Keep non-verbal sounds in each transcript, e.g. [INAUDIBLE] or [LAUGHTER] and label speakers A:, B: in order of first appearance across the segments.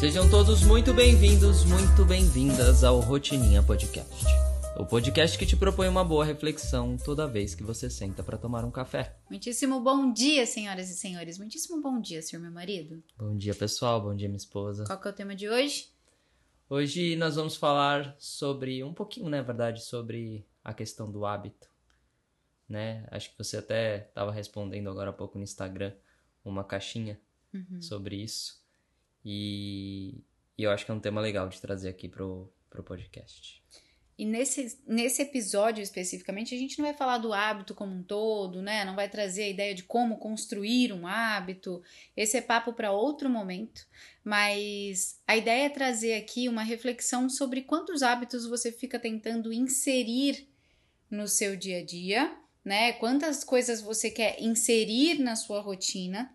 A: Sejam todos muito bem-vindos, muito bem-vindas ao Rotininha Podcast. O podcast que te propõe uma boa reflexão toda vez que você senta para tomar um café.
B: Muitíssimo bom dia, senhoras e senhores. Muitíssimo bom dia, senhor meu marido.
A: Bom dia, pessoal. Bom dia, minha esposa.
B: Qual que é o tema de hoje?
A: Hoje nós vamos falar sobre um pouquinho, na verdade, sobre a questão do hábito, né? Acho que você até estava respondendo agora há pouco no Instagram uma caixinha
B: Uhum.
A: sobre isso. E, e eu acho que é um tema legal de trazer aqui pro, pro podcast.
B: E nesse, nesse episódio especificamente, a gente não vai falar do hábito como um todo, né? Não vai trazer a ideia de como construir um hábito. Esse é papo para outro momento. Mas a ideia é trazer aqui uma reflexão sobre quantos hábitos você fica tentando inserir no seu dia a dia, né? Quantas coisas você quer inserir na sua rotina.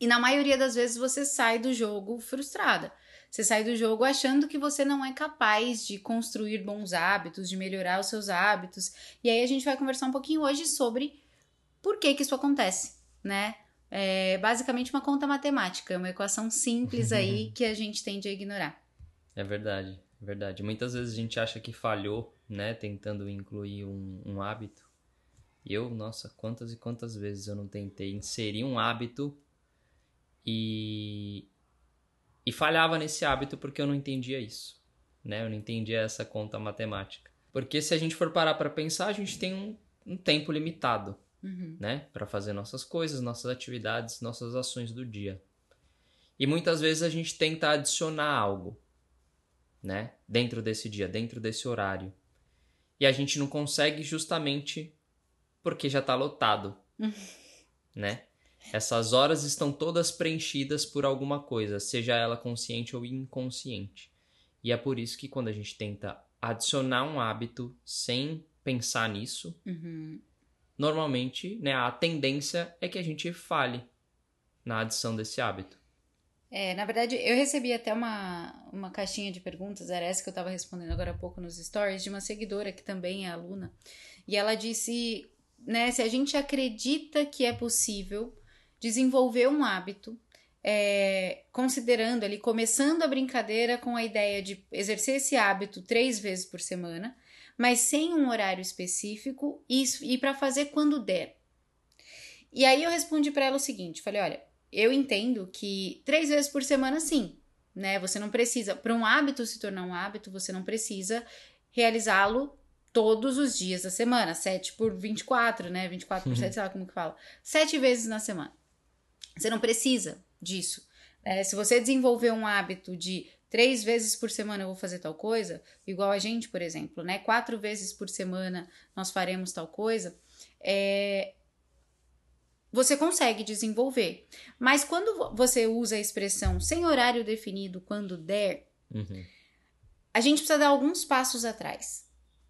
B: E na maioria das vezes você sai do jogo frustrada. Você sai do jogo achando que você não é capaz de construir bons hábitos, de melhorar os seus hábitos. E aí a gente vai conversar um pouquinho hoje sobre por que que isso acontece, né? É basicamente uma conta matemática, uma equação simples aí [LAUGHS] que a gente tende a ignorar.
A: É verdade, é verdade. Muitas vezes a gente acha que falhou, né, tentando incluir um, um hábito. E eu, nossa, quantas e quantas vezes eu não tentei inserir um hábito e, e falhava nesse hábito porque eu não entendia isso, né? Eu não entendia essa conta matemática. Porque se a gente for parar para pensar, a gente tem um, um tempo limitado,
B: Uhum.
A: né, para fazer nossas coisas, nossas atividades, nossas ações do dia. E muitas vezes a gente tenta adicionar algo, né, dentro desse dia, dentro desse horário. E a gente não consegue justamente porque já tá lotado, [LAUGHS] né? Essas horas estão todas preenchidas por alguma coisa, seja ela consciente ou inconsciente. E é por isso que quando a gente tenta adicionar um hábito sem pensar nisso,
B: Uhum.
A: normalmente, né, a tendência é que a gente falhe na adição desse hábito.
B: É, na verdade, eu recebi até uma, uma caixinha de perguntas, era essa que eu estava respondendo agora há pouco nos stories, de uma seguidora que também é aluna. E ela disse, né, se a gente acredita que é possível desenvolver um hábito, é, considerando ali, começando a brincadeira com a ideia de exercer esse hábito três vezes por semana, mas sem um horário específico e, e para fazer quando der. E aí eu respondi para ela o seguinte, falei, olha, eu entendo que três vezes por semana, sim, né? Você não precisa, para um hábito se tornar um hábito, você não precisa realizá-lo todos os dias da semana, 7 por 24, né? 24 por 7, sei lá como que fala. Sete vezes na semana. Você não precisa disso. né? se você desenvolver um hábito de três vezes por semana eu vou fazer tal coisa, igual a gente, por exemplo, né? Quatro vezes por semana nós faremos tal coisa, é, você consegue desenvolver. Mas quando vo- você usa a expressão sem horário definido, quando der,
A: Uhum.
B: a gente precisa dar alguns passos atrás.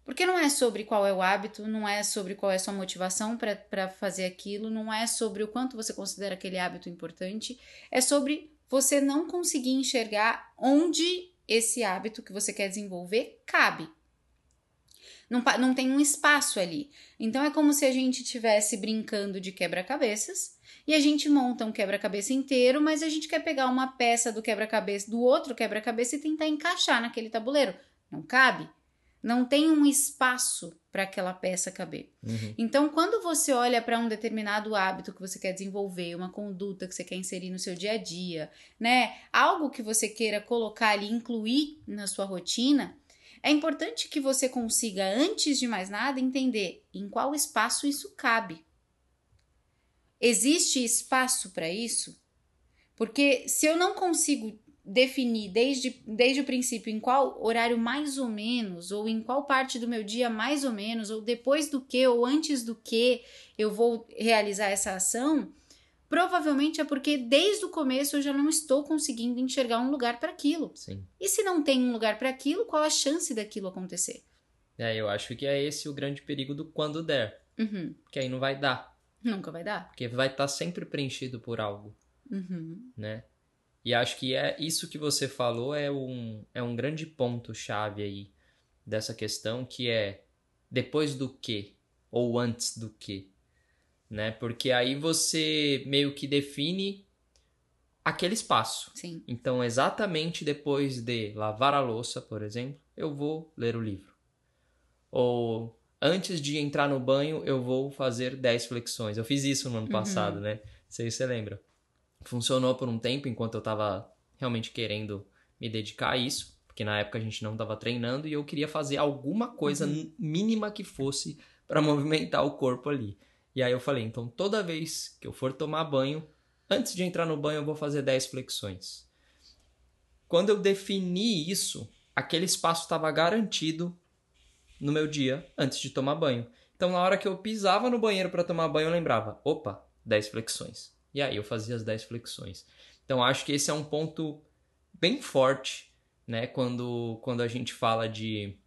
B: Porque não é sobre qual é o hábito, não é sobre qual é a sua motivação para fazer aquilo, não é sobre o quanto você considera aquele hábito importante, é sobre você não conseguir enxergar onde esse hábito que você quer desenvolver cabe. Não, não tem um espaço ali. Então é como se a gente estivesse brincando de quebra-cabeças e a gente monta um quebra-cabeça inteiro, mas a gente quer pegar uma peça do quebra-cabeça do outro quebra-cabeça e tentar encaixar naquele tabuleiro. Não cabe. Não tem um espaço para aquela peça caber.
A: Uhum.
B: Então, quando você olha para um determinado hábito que você quer desenvolver, uma conduta que você quer inserir no seu dia a dia, né? Algo que você queira colocar ali, incluir na sua rotina, é importante que você consiga, antes de mais nada, entender em qual espaço isso cabe. Existe espaço para isso? Porque se eu não consigo definir desde, desde o princípio em qual horário mais ou menos, ou em qual parte do meu dia mais ou menos, ou depois do que, ou antes do que eu vou realizar essa ação, provavelmente é porque desde o começo eu já não estou conseguindo enxergar um lugar para aquilo.
A: Sim.
B: E se não tem um lugar para aquilo, qual a chance daquilo acontecer?
A: É, eu acho que é esse o grande perigo do quando der.
B: Uhum.
A: Porque aí não vai dar.
B: Nunca vai dar.
A: Porque vai estar sempre preenchido por algo,
B: Uhum.
A: né? E acho que é isso que você falou é um, é um grande ponto-chave aí dessa questão, que é depois do que ou antes do que, né? Porque aí você meio que define aquele espaço.
B: Sim.
A: Então, exatamente depois de lavar a louça, por exemplo, eu vou ler o livro. Ou antes de entrar no banho, eu vou fazer 10 flexões. Eu fiz isso no ano
B: Uhum.
A: passado, né? Não sei se você lembra. Funcionou por um tempo enquanto eu tava realmente querendo me dedicar a isso, porque na época a gente não tava treinando e eu queria fazer alguma coisa
B: Uhum.
A: mínima que fosse para [LAUGHS] movimentar o corpo ali. E aí eu falei, então toda vez que eu for tomar banho, antes de entrar no banho eu vou fazer 10 flexões. Quando eu defini isso, aquele espaço estava garantido no meu dia antes de tomar banho. Então na hora que eu pisava no banheiro para tomar banho, eu lembrava, opa, 10 flexões. E aí eu fazia as 10 flexões. Então acho que esse é um ponto bem forte, né, quando quando a gente fala de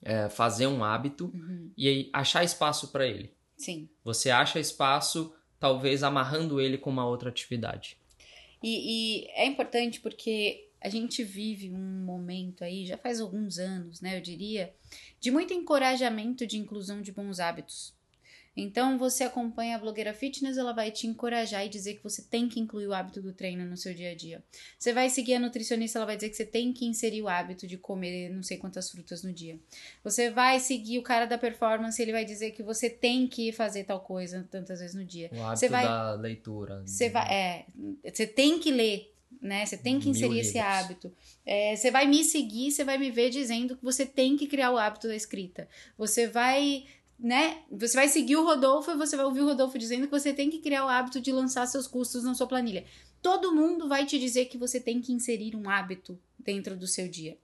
A: é, fazer um hábito
B: Uhum.
A: e aí achar espaço para ele.
B: Sim.
A: Você acha espaço, talvez amarrando ele com uma outra atividade.
B: E, e é importante porque a gente vive um momento aí, já faz alguns anos, né, eu diria, de muito encorajamento de inclusão de bons hábitos. Então, você acompanha a blogueira fitness, ela vai te encorajar e dizer que você tem que incluir o hábito do treino no seu dia a dia. Você vai seguir a nutricionista, ela vai dizer que você tem que inserir o hábito de comer não sei quantas frutas no dia. Você vai seguir o cara da performance, ele vai dizer que você tem que fazer tal coisa tantas vezes no dia.
A: O hábito
B: vai-
A: da leitura.
B: Você vai, é, você tem que ler, né? Você tem que
A: Mil
B: inserir esse
A: livros.
B: hábito. É, você vai me seguir, você vai me ver dizendo que você tem que criar o hábito da escrita. Você vai, né? Você vai seguir o Rodolfo e você vai ouvir o Rodolfo dizendo que você tem que criar o hábito de lançar seus custos na sua planilha. Todo mundo vai te dizer que você tem que inserir um hábito dentro do seu dia.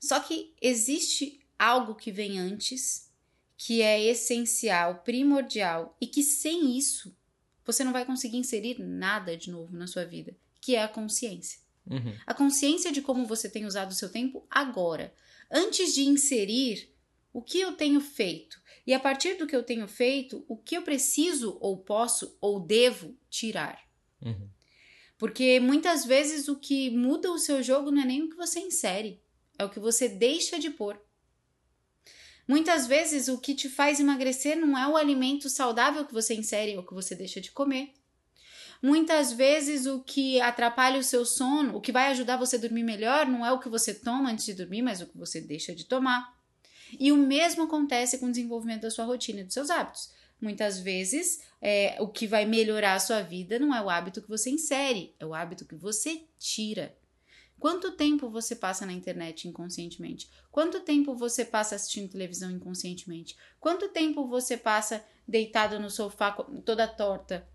B: Só que existe algo que vem antes, que é essencial, primordial, e que sem isso você não vai conseguir inserir nada de novo na sua vida, que é a consciência.
A: Uhum.
B: A consciência de como você tem usado o seu tempo agora, antes de inserir o que eu tenho feito. E a partir do que eu tenho feito, o que eu preciso ou posso ou devo tirar.
A: Uhum.
B: Porque muitas vezes o que muda o seu jogo não é nem o que você insere, é o que você deixa de pôr. Muitas vezes o que te faz emagrecer não é o alimento saudável que você insere ou que você deixa de comer. Muitas vezes o que atrapalha o seu sono, o que vai ajudar você a dormir melhor, não é o que você toma antes de dormir, mas o que você deixa de tomar. E o mesmo acontece com o desenvolvimento da sua rotina e dos seus hábitos. Muitas vezes, é, o que vai melhorar a sua vida não é o hábito que você insere, é o hábito que você tira. Quanto tempo você passa na internet inconscientemente? Quanto tempo você passa assistindo televisão inconscientemente? Quanto tempo você passa deitado no sofá toda torta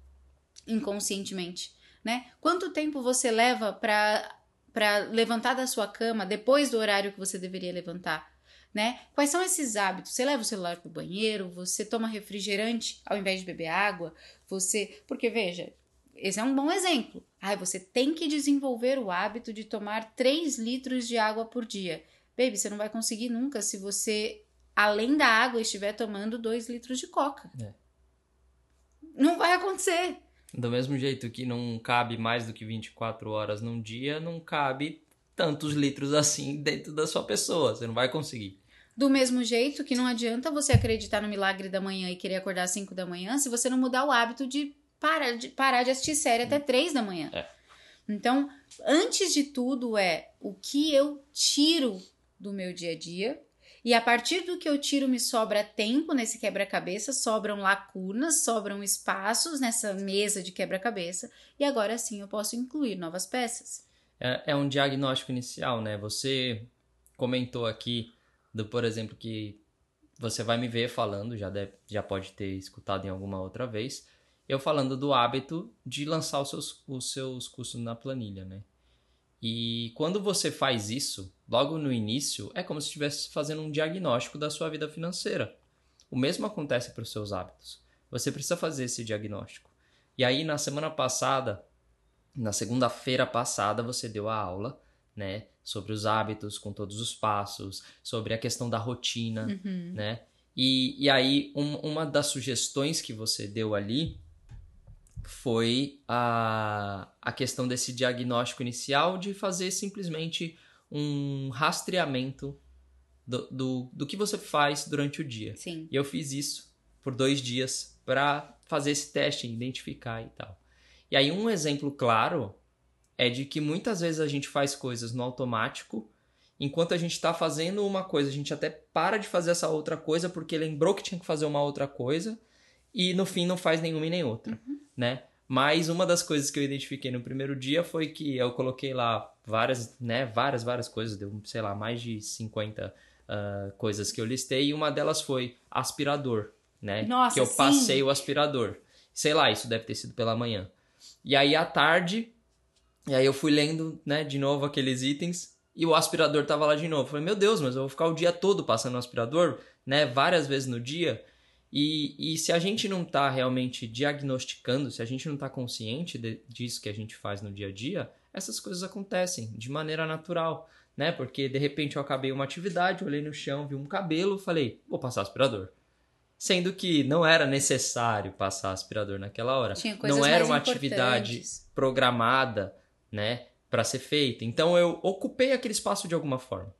B: inconscientemente, né? Quanto tempo você leva para levantar da sua cama depois do horário que você deveria levantar, né? Quais são esses hábitos? Você leva o celular para o banheiro, você toma refrigerante ao invés de beber água, você, porque veja, esse é um bom exemplo. Ai, você tem que desenvolver o hábito de tomar 3 litros de água por dia. Baby, você não vai conseguir nunca se você, além da água, estiver tomando 2 litros de coca.
A: É.
B: Não vai acontecer.
A: Do mesmo jeito que não cabe mais do que 24 horas num dia, não cabe tantos litros assim dentro da sua pessoa. Você não vai conseguir.
B: Do mesmo jeito que não adianta você acreditar no milagre da manhã e querer acordar às 5 da manhã se você não mudar o hábito de parar de, parar de assistir série até 3 da manhã.
A: É.
B: Então, antes de tudo é o que eu tiro do meu dia a dia. E a partir do que eu tiro, me sobra tempo nesse quebra-cabeça, sobram lacunas, sobram espaços nessa mesa de quebra-cabeça, e agora sim eu posso incluir novas peças.
A: É, é um diagnóstico inicial, né? Você comentou aqui, do, por exemplo, que você vai me ver falando, já, deve, já pode ter escutado em alguma outra vez, eu falando do hábito de lançar os seus, os seus custos na planilha, né? E quando você faz isso, logo no início, é como se estivesse fazendo um diagnóstico da sua vida financeira. O mesmo acontece para os seus hábitos. Você precisa fazer esse diagnóstico. E aí, na semana passada, na segunda-feira passada, você deu a aula, né? Sobre os hábitos, com todos os passos, sobre a questão da rotina,
B: Uhum.
A: né? E, e aí, um- uma das sugestões que você deu ali foi a, a questão desse diagnóstico inicial de fazer simplesmente um rastreamento do, do, do que você faz durante o dia.
B: Sim.
A: E eu fiz isso por dois dias para fazer esse teste, identificar e tal. E aí, um exemplo claro é de que muitas vezes a gente faz coisas no automático, enquanto a gente está fazendo uma coisa, a gente até para de fazer essa outra coisa porque lembrou que tinha que fazer uma outra coisa e no fim não faz nenhuma e nem outra,
B: Uhum.
A: né? Mas uma das coisas que eu identifiquei no primeiro dia foi que eu coloquei lá várias, né, várias, várias coisas, deu, sei lá, mais de 50 ah, coisas que eu listei e uma delas foi aspirador, né?
B: Nossa,
A: que eu
B: sim.
A: passei o aspirador. Sei lá, isso deve ter sido pela manhã. E aí à tarde, e aí eu fui lendo, né, de novo aqueles itens e o aspirador tava lá de novo. Falei, meu Deus, mas eu vou ficar o dia todo passando o aspirador, né, várias vezes no dia. E, e se a gente não tá realmente diagnosticando, se a gente não tá consciente de- disso que a gente faz no dia a dia, essas coisas acontecem de maneira natural, né? Porque de repente eu acabei uma atividade, olhei no chão, vi um cabelo, falei, vou passar aspirador. Sendo que não era necessário passar aspirador naquela hora.
B: Tinha coisas
A: não era uma atividade programada, né, para ser feita. Então eu ocupei aquele espaço de alguma forma.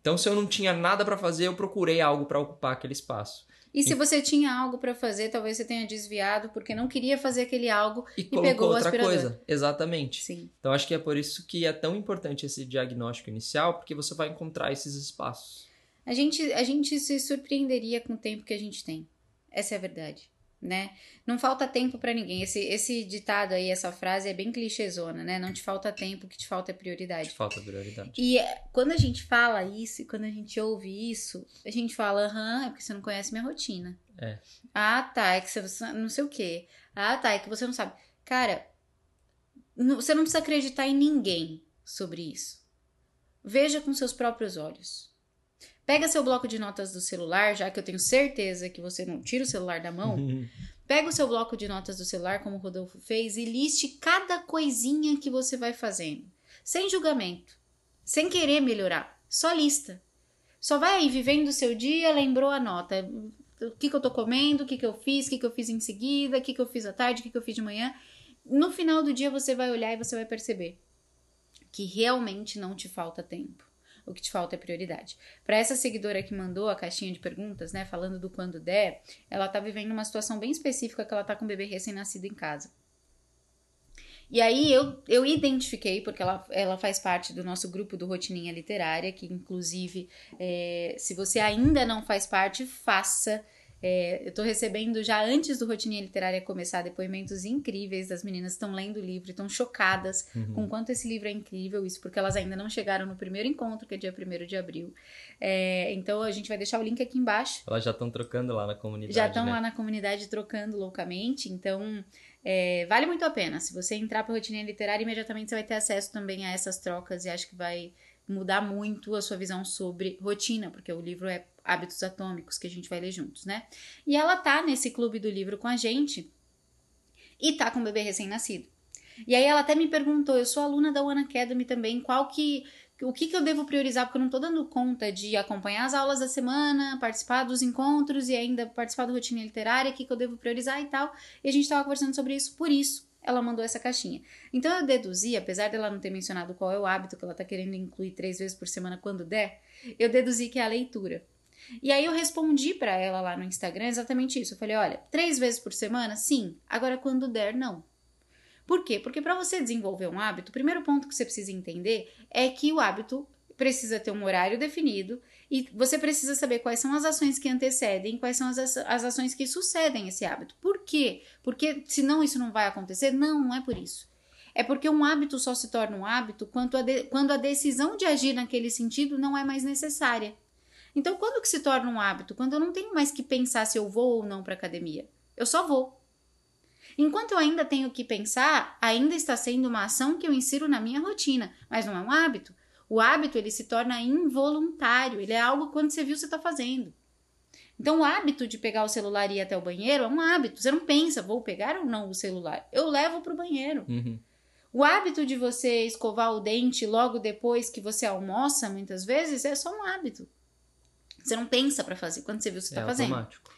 A: Então se eu não tinha nada para fazer, eu procurei algo para ocupar aquele espaço
B: E se você tinha algo pra fazer, talvez você tenha desviado porque não queria fazer aquele algo.
A: e,
B: pegou
A: colocou
B: o
A: outra coisa. Exatamente.
B: Sim.
A: Então acho que é por isso que é tão importante esse diagnóstico inicial, porque você vai encontrar esses espaços.
B: A gente, a gente se surpreenderia com o tempo que a gente tem. Essa é a verdade, né? Não falta tempo pra ninguém. Esse, esse ditado aí, essa frase é bem clichêzona, né? Não te falta tempo, o que te falta é prioridade.
A: Te falta prioridade.
B: E é, quando a gente fala isso, e quando a gente ouve isso, a gente fala, aham, é porque você não conhece minha rotina.
A: É.
B: Ah, tá, é que você não sei o quê. Ah, tá, é que você não sabe. Cara, você não precisa acreditar em ninguém sobre isso. Veja com seus próprios olhos. Pega seu bloco de notas do celular, já que eu tenho certeza que você não tira o celular da mão. Pega o seu bloco de notas do celular, como o Rodolfo fez, e liste cada coisinha que você vai fazendo. Sem julgamento. Sem querer melhorar. Só lista. Só vai aí vivendo o seu dia, lembrou a nota. O que, que eu tô comendo, o que, que eu fiz, o que, que eu fiz em seguida, o que, que eu fiz à tarde, o que, que eu fiz de manhã. No final do dia você vai olhar e você vai perceber que realmente não te falta tempo. O que te falta é prioridade. Para essa seguidora que mandou a caixinha de perguntas, né, falando do quando der, ela tá vivendo uma situação bem específica que ela tá com um bebê recém-nascido em casa. E aí eu, eu identifiquei, porque ela, ela faz parte do nosso grupo do Rotininha Literária, que inclusive, é, se você ainda não faz parte, faça. É, eu tô recebendo já antes do Rotininha Literária começar depoimentos incríveis das meninas que estão lendo o livro, estão chocadas
A: Uhum.
B: com quanto esse livro é incrível, isso porque elas ainda não chegaram no primeiro encontro, que é dia 1 de abril. É, então a gente vai deixar o link aqui embaixo.
A: Elas já estão trocando lá na comunidade.
B: Já estão
A: né?
B: lá na comunidade trocando loucamente, então é, vale muito a pena. Se você entrar para Rotininha Literária, imediatamente você vai ter acesso também a essas trocas e acho que vai mudar muito a sua visão sobre rotina, porque o livro é Hábitos Atômicos que a gente vai ler juntos, né? E ela tá nesse clube do livro com a gente e tá com um bebê recém-nascido. E aí ela até me perguntou, eu sou aluna da One Academy também, qual que o que, que eu devo priorizar, porque eu não tô dando conta de acompanhar as aulas da semana, participar dos encontros e ainda participar da rotina literária, o que, que eu devo priorizar e tal. E a gente tava conversando sobre isso, por isso ela mandou essa caixinha. Então eu deduzi, apesar dela não ter mencionado qual é o hábito que ela tá querendo incluir três vezes por semana quando der, eu deduzi que é a leitura. E aí eu respondi pra ela lá no Instagram exatamente isso. Eu falei, olha, três vezes por semana? Sim. Agora quando der, não. Por quê? Porque para você desenvolver um hábito, o primeiro ponto que você precisa entender é que o hábito precisa ter um horário definido e você precisa saber quais são as ações que antecedem, quais são as, as ações que sucedem esse hábito. Por quê? Porque senão isso não vai acontecer? Não, não é por isso. É porque um hábito só se torna um hábito quando a, de- quando a decisão de agir naquele sentido não é mais necessária. Então, quando que se torna um hábito? Quando eu não tenho mais que pensar se eu vou ou não para academia. Eu só vou. Enquanto eu ainda tenho que pensar, ainda está sendo uma ação que eu insiro na minha rotina, mas não é um hábito. O hábito ele se torna involuntário, ele é algo quando você viu você está fazendo. Então, o hábito de pegar o celular e ir até o banheiro é um hábito. Você não pensa, vou pegar ou não o celular. Eu levo para o banheiro.
A: Uhum.
B: O hábito de você escovar o dente logo depois que você almoça, muitas vezes, é só um hábito. Você não pensa para fazer quando você viu você
A: É
B: está fazendo.
A: automático.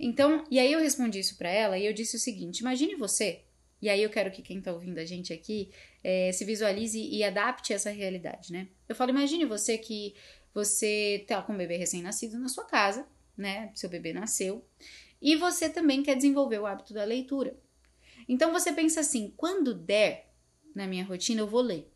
B: Então, e aí eu respondi isso pra ela e eu disse o seguinte: imagine você, e aí eu quero que quem tá ouvindo a gente aqui eh, se visualize e adapte essa realidade, né? Eu falo, imagine você que você tá com um bebê recém-nascido na sua casa, né? Seu bebê nasceu, e você também quer desenvolver o hábito da leitura. Então você pensa assim: quando der, na minha rotina, eu vou ler.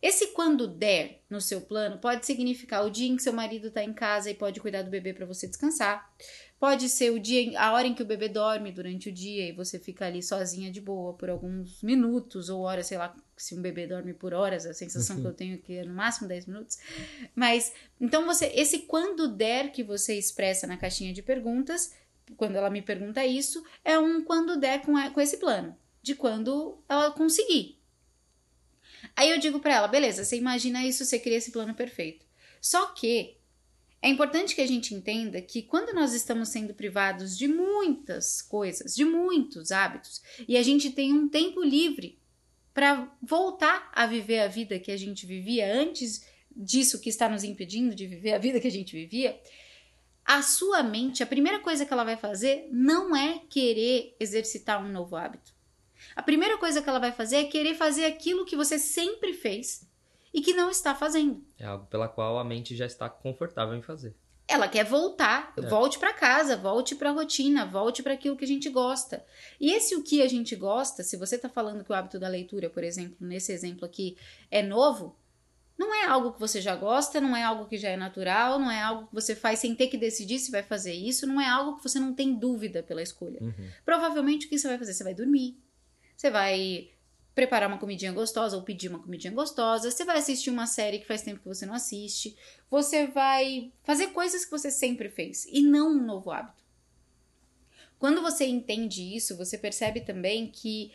B: Esse quando der no seu plano pode significar o dia em que seu marido está em casa e pode cuidar do bebê para você descansar. Pode ser o dia, a hora em que o bebê dorme durante o dia e você fica ali sozinha de boa por alguns minutos ou horas, sei lá, se um bebê dorme por horas, a sensação que eu tenho aqui é no máximo 10 minutos. Mas então você, esse quando der que você expressa na caixinha de perguntas, quando ela me pergunta isso, é um quando der com, a, com esse plano, de quando ela conseguir. Aí eu digo para ela, beleza, você imagina isso, você cria esse plano perfeito. Só que é importante que a gente entenda que quando nós estamos sendo privados de muitas coisas, de muitos hábitos, e a gente tem um tempo livre para voltar a viver a vida que a gente vivia antes disso que está nos impedindo de viver a vida que a gente vivia, a sua mente, a primeira coisa que ela vai fazer não é querer exercitar um novo hábito. A primeira coisa que ela vai fazer é querer fazer aquilo que você sempre fez e que não está fazendo.
A: É algo pela qual a mente já está confortável em fazer.
B: Ela quer voltar, é. volte para casa, volte para a rotina, volte para aquilo que a gente gosta. E esse o que a gente gosta, se você está falando que o hábito da leitura, por exemplo, nesse exemplo aqui, é novo, não é algo que você já gosta, não é algo que já é natural, não é algo que você faz sem ter que decidir se vai fazer isso, não é algo que você não tem dúvida pela escolha. Uhum. Provavelmente o que você vai fazer? Você vai dormir, você vai preparar uma comidinha gostosa ou pedir uma comidinha gostosa, você vai assistir uma série que faz tempo que você não assiste, você vai fazer coisas que você sempre fez e não um novo hábito. Quando você entende isso, você percebe também que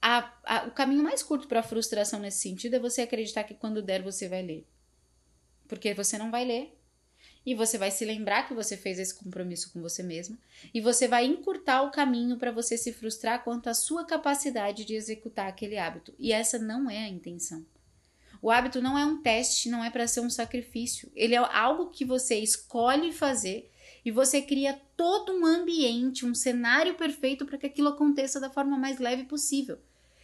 B: a, a, o caminho mais curto para a frustração nesse sentido é você acreditar que quando der você vai ler. Porque você não vai ler, e você vai se lembrar que você fez esse compromisso com você mesma e você vai encurtar o caminho para você se frustrar quanto à sua capacidade de executar aquele hábito. E essa não é a intenção. O hábito não é um teste, não é para ser um sacrifício. Ele é algo que você escolhe fazer e você cria todo um ambiente, um cenário perfeito para que aquilo aconteça da forma mais leve possível.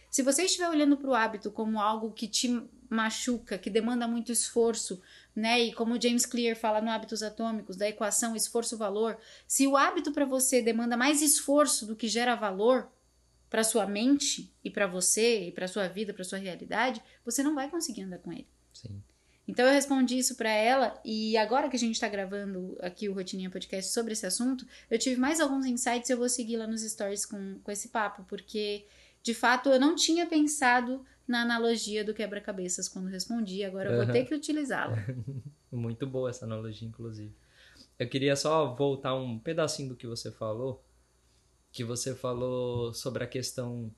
B: Se você estiver olhando para o hábito como algo que te machuca, que demanda muito esforço, né? E como James Clear fala no Hábitos Atômicos, da equação esforço-valor, se o hábito para você demanda mais esforço do que gera valor para sua mente e para você e para sua vida, para sua realidade, você não vai conseguir andar com ele.
A: Sim.
B: Então eu respondi isso para ela e agora que a gente está gravando aqui o Rotininha Podcast sobre esse assunto, eu tive mais alguns insights e eu vou seguir lá nos stories com, com esse papo, porque de fato eu não tinha pensado na analogia do quebra-cabeças quando respondi, agora eu vou ter que utilizá-la. [LAUGHS]
A: Muito boa essa analogia, inclusive. Eu queria só voltar um pedacinho do que você falou, que você falou sobre a questão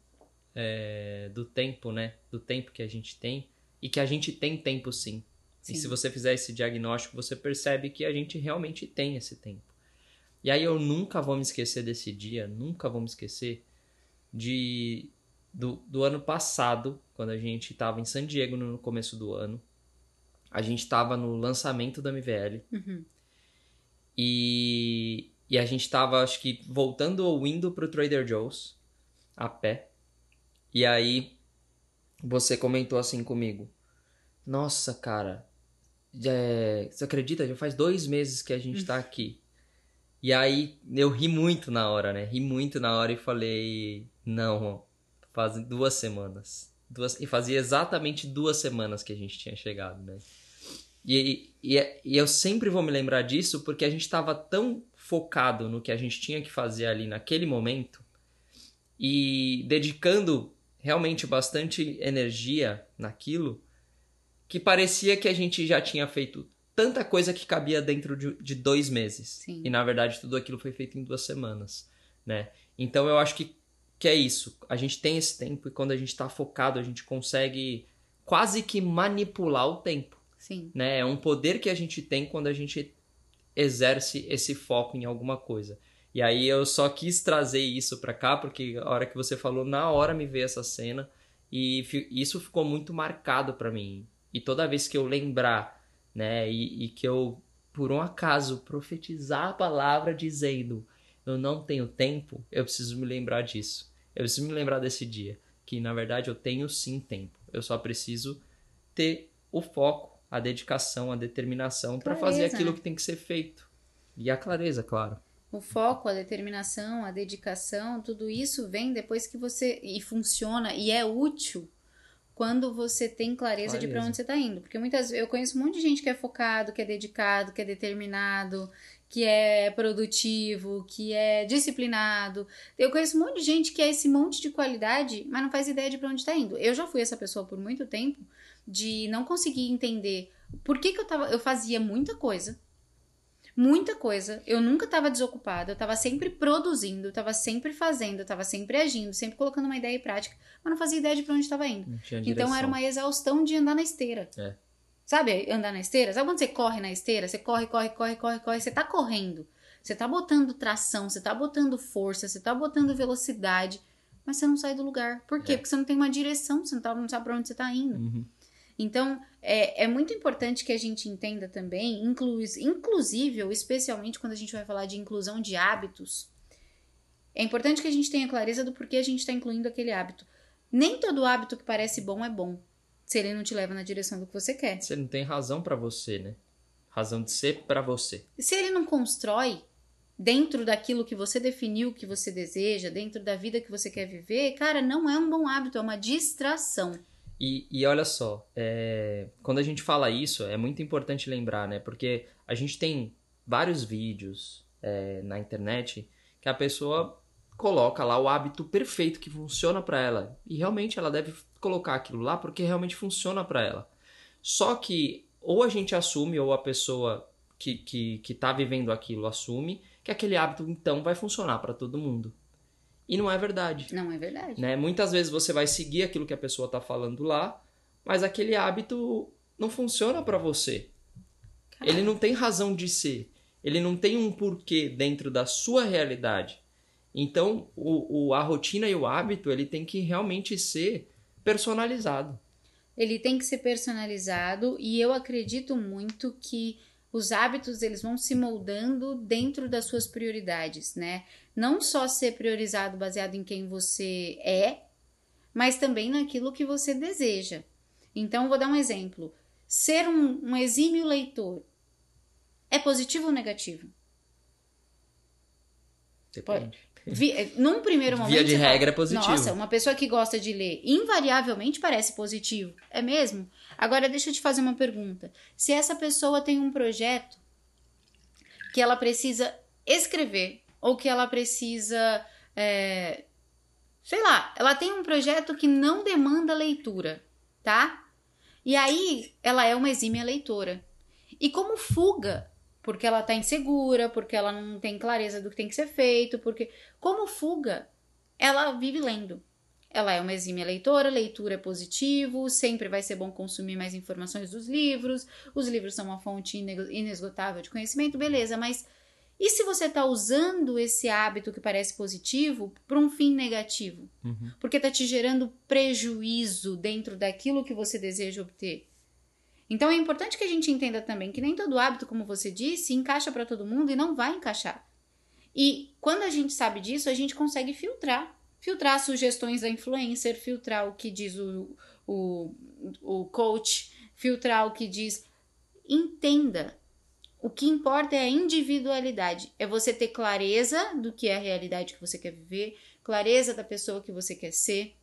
A: é, do tempo, né? Do tempo que a gente tem e que a gente tem tempo sim. sim. E se você fizer esse diagnóstico, você percebe que a gente realmente tem esse tempo. E aí eu nunca vou me esquecer desse dia, nunca vou me esquecer de do, do ano passado, quando a gente estava em San Diego no começo do ano. A gente estava no lançamento da MVL.
B: Uhum.
A: E, e a gente estava, acho que, voltando ou indo pro Trader Joe's a pé. E aí você comentou assim comigo: Nossa, cara, é, você acredita? Já faz dois meses que a gente está aqui. E aí eu ri muito na hora, né? Ri muito na hora e falei: Não, Fazem duas semanas. Duas, e fazia exatamente duas semanas que a gente tinha chegado, né? E, e, e eu sempre vou me lembrar disso porque a gente estava tão focado no que a gente tinha que fazer ali naquele momento e dedicando realmente bastante energia naquilo que parecia que a gente já tinha feito tanta coisa que cabia dentro de, de dois meses.
B: Sim.
A: E na verdade tudo aquilo foi feito em duas semanas, né? Então eu acho que que é isso. A gente tem esse tempo e quando a gente está focado, a gente consegue quase que manipular o tempo.
B: Sim.
A: Né? É um poder que a gente tem quando a gente exerce esse foco em alguma coisa. E aí eu só quis trazer isso para cá porque a hora que você falou, na hora me veio essa cena e isso ficou muito marcado para mim. E toda vez que eu lembrar, né, e, e que eu por um acaso profetizar a palavra dizendo eu não tenho tempo, eu preciso me lembrar disso. Eu preciso me lembrar desse dia, que na verdade eu tenho sim tempo. Eu só preciso ter o foco, a dedicação, a determinação para fazer aquilo que tem que ser feito. E a clareza, claro.
B: O foco, a determinação, a dedicação, tudo isso vem depois que você. e funciona e é útil quando você tem clareza, clareza. de para onde você está indo. Porque muitas vezes eu conheço um monte de gente que é focado, que é dedicado, que é determinado, que é produtivo, que é disciplinado. Eu conheço um monte de gente que é esse monte de qualidade, mas não faz ideia de para onde está indo. Eu já fui essa pessoa por muito tempo de não conseguir entender por que, que eu, tava, eu fazia muita coisa muita coisa. Eu nunca estava desocupada, eu estava sempre produzindo, estava sempre fazendo, estava sempre agindo, sempre colocando uma ideia em prática, mas não fazia ideia de para onde estava indo. Então era uma exaustão de andar na esteira. É. Sabe, andar na esteira? Sabe quando você corre na esteira? Você corre, corre, corre, corre, corre, você tá correndo. Você tá botando tração, você tá botando força, você tá botando velocidade, mas você não sai do lugar. Por quê? É. Porque você não tem uma direção, você não, tá, não sabe para onde você tá indo. Uhum. Então, é, é muito importante que a gente entenda também, inclu inclusive, ou especialmente quando a gente vai falar de inclusão de hábitos, é importante que a gente tenha clareza do porquê a gente está incluindo aquele hábito. Nem todo hábito que parece bom é bom, se ele não te leva na direção do que você quer.
A: Você não tem razão para você, né? Razão de ser para você.
B: Se ele não constrói dentro daquilo que você definiu que você deseja, dentro da vida que você quer viver, cara, não é um bom hábito, é uma distração.
A: E, e olha só, é, quando a gente fala isso, é muito importante lembrar, né? Porque a gente tem vários vídeos é, na internet que a pessoa coloca lá o hábito perfeito que funciona para ela. E realmente ela deve colocar aquilo lá porque realmente funciona para ela. Só que ou a gente assume, ou a pessoa que, que, que tá vivendo aquilo assume, que aquele hábito então vai funcionar para todo mundo. E não é verdade.
B: Não é verdade.
A: Né? Muitas vezes você vai seguir aquilo que a pessoa está falando lá, mas aquele hábito não funciona para você. Caramba. Ele não tem razão de ser. Ele não tem um porquê dentro da sua realidade. Então, o, o, a rotina e o hábito, ele tem que realmente ser personalizado.
B: Ele tem que ser personalizado e eu acredito muito que os hábitos eles vão se moldando dentro das suas prioridades, né? Não só ser priorizado baseado em quem você é, mas também naquilo que você deseja. Então, vou dar um exemplo. Ser um, um exímio leitor é positivo ou negativo?
A: Depende.
B: Vi, eh, num primeiro momento.
A: Via de regra é positivo.
B: Nossa, uma pessoa que gosta de ler invariavelmente parece positivo. É mesmo? Agora deixa eu te fazer uma pergunta. Se essa pessoa tem um projeto que ela precisa escrever, ou que ela precisa. É, sei lá, ela tem um projeto que não demanda leitura, tá? E aí ela é uma exímia leitora. E como fuga porque ela tá insegura, porque ela não tem clareza do que tem que ser feito, porque como fuga, ela vive lendo. Ela é uma exímia leitora, leitura é positivo, sempre vai ser bom consumir mais informações dos livros, os livros são uma fonte inesgotável de conhecimento, beleza, mas e se você está usando esse hábito que parece positivo para um fim negativo? Uhum. Porque está te gerando prejuízo dentro daquilo que você deseja obter. Então é importante que a gente entenda também que nem todo hábito, como você disse, encaixa para todo mundo e não vai encaixar. E quando a gente sabe disso, a gente consegue filtrar. Filtrar sugestões da influencer, filtrar o que diz o, o, o coach, filtrar o que diz. Entenda. O que importa é a individualidade. É você ter clareza do que é a realidade que você quer viver, clareza da pessoa que você quer ser,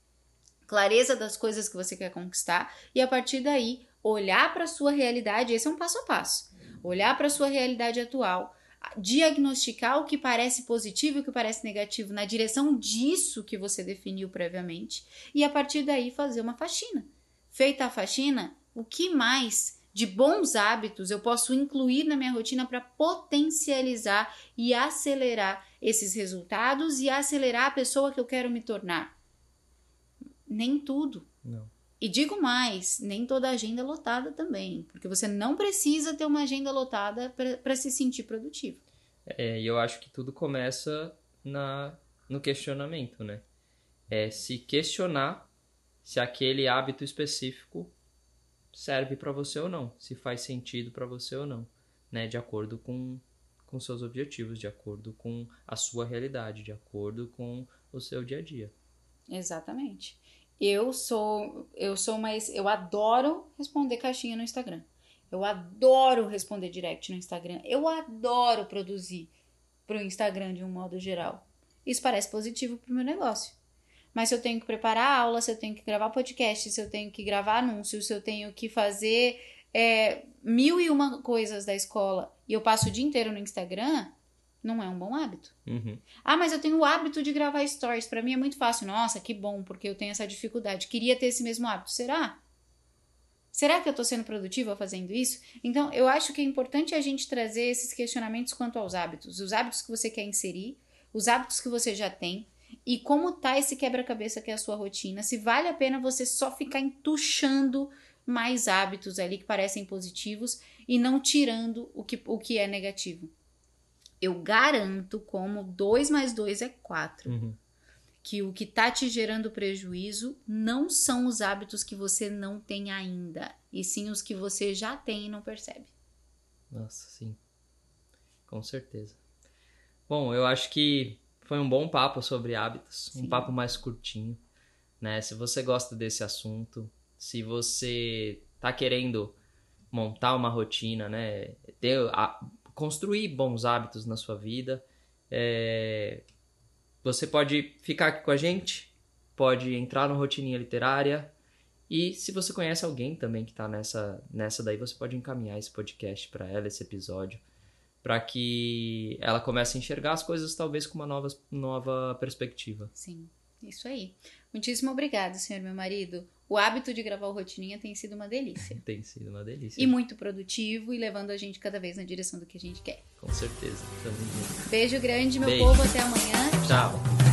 B: clareza das coisas que você quer conquistar, e a partir daí olhar para a sua realidade, esse é um passo a passo. Olhar para a sua realidade atual, diagnosticar o que parece positivo e o que parece negativo na direção disso que você definiu previamente e a partir daí fazer uma faxina. Feita a faxina, o que mais de bons hábitos eu posso incluir na minha rotina para potencializar e acelerar esses resultados e acelerar a pessoa que eu quero me tornar? Nem tudo.
A: Não.
B: E digo mais, nem toda agenda é lotada também, porque você não precisa ter uma agenda lotada para se sentir produtivo.
A: É, e eu acho que tudo começa na, no questionamento, né? É se questionar se aquele hábito específico serve para você ou não, se faz sentido para você ou não, né? De acordo com com seus objetivos, de acordo com a sua realidade, de acordo com o seu dia a dia.
B: Exatamente. Eu sou, eu sou mais, eu adoro responder caixinha no Instagram. Eu adoro responder direct no Instagram. Eu adoro produzir pro Instagram de um modo geral. Isso parece positivo pro meu negócio. Mas se eu tenho que preparar aula, se eu tenho que gravar podcast, se eu tenho que gravar anúncios, se eu tenho que fazer é, mil e uma coisas da escola e eu passo o dia inteiro no Instagram, não é um bom hábito.
A: Uhum.
B: Ah, mas eu tenho o hábito de gravar stories. Para mim é muito fácil. Nossa, que bom, porque eu tenho essa dificuldade. Queria ter esse mesmo hábito. Será? Será que eu tô sendo produtiva fazendo isso? Então, eu acho que é importante a gente trazer esses questionamentos quanto aos hábitos. Os hábitos que você quer inserir, os hábitos que você já tem e como tá esse quebra-cabeça que é a sua rotina. Se vale a pena você só ficar entuchando mais hábitos ali que parecem positivos e não tirando o que, o que é negativo. Eu garanto como 2 mais 2 é 4.
A: Uhum.
B: Que o que tá te gerando prejuízo não são os hábitos que você não tem ainda, e sim os que você já tem e não percebe.
A: Nossa, sim. Com certeza. Bom, eu acho que foi um bom papo sobre hábitos,
B: Sim.
A: um papo mais curtinho, né? Se você gosta desse assunto, se você tá querendo montar uma rotina, né? Ter, a- construir bons hábitos na sua vida, é, você pode ficar aqui com a gente, pode entrar no Rotininha Literária. E se você conhece alguém também que tá nessa, nessa daí, você pode encaminhar esse podcast para ela, esse episódio, para que ela comece a enxergar as coisas talvez com uma nova, nova perspectiva.
B: Sim, isso aí. Muitíssimo obrigado, senhor meu marido. O hábito de gravar o Rotininha tem sido uma delícia. [LAUGHS]
A: Tem sido uma delícia.
B: E muito produtivo e levando a gente cada vez na direção do que a gente quer.
A: Com certeza. Tamo junto.
B: Beijo grande, meu
A: Beijo.
B: povo. Até amanhã.
A: Tchau.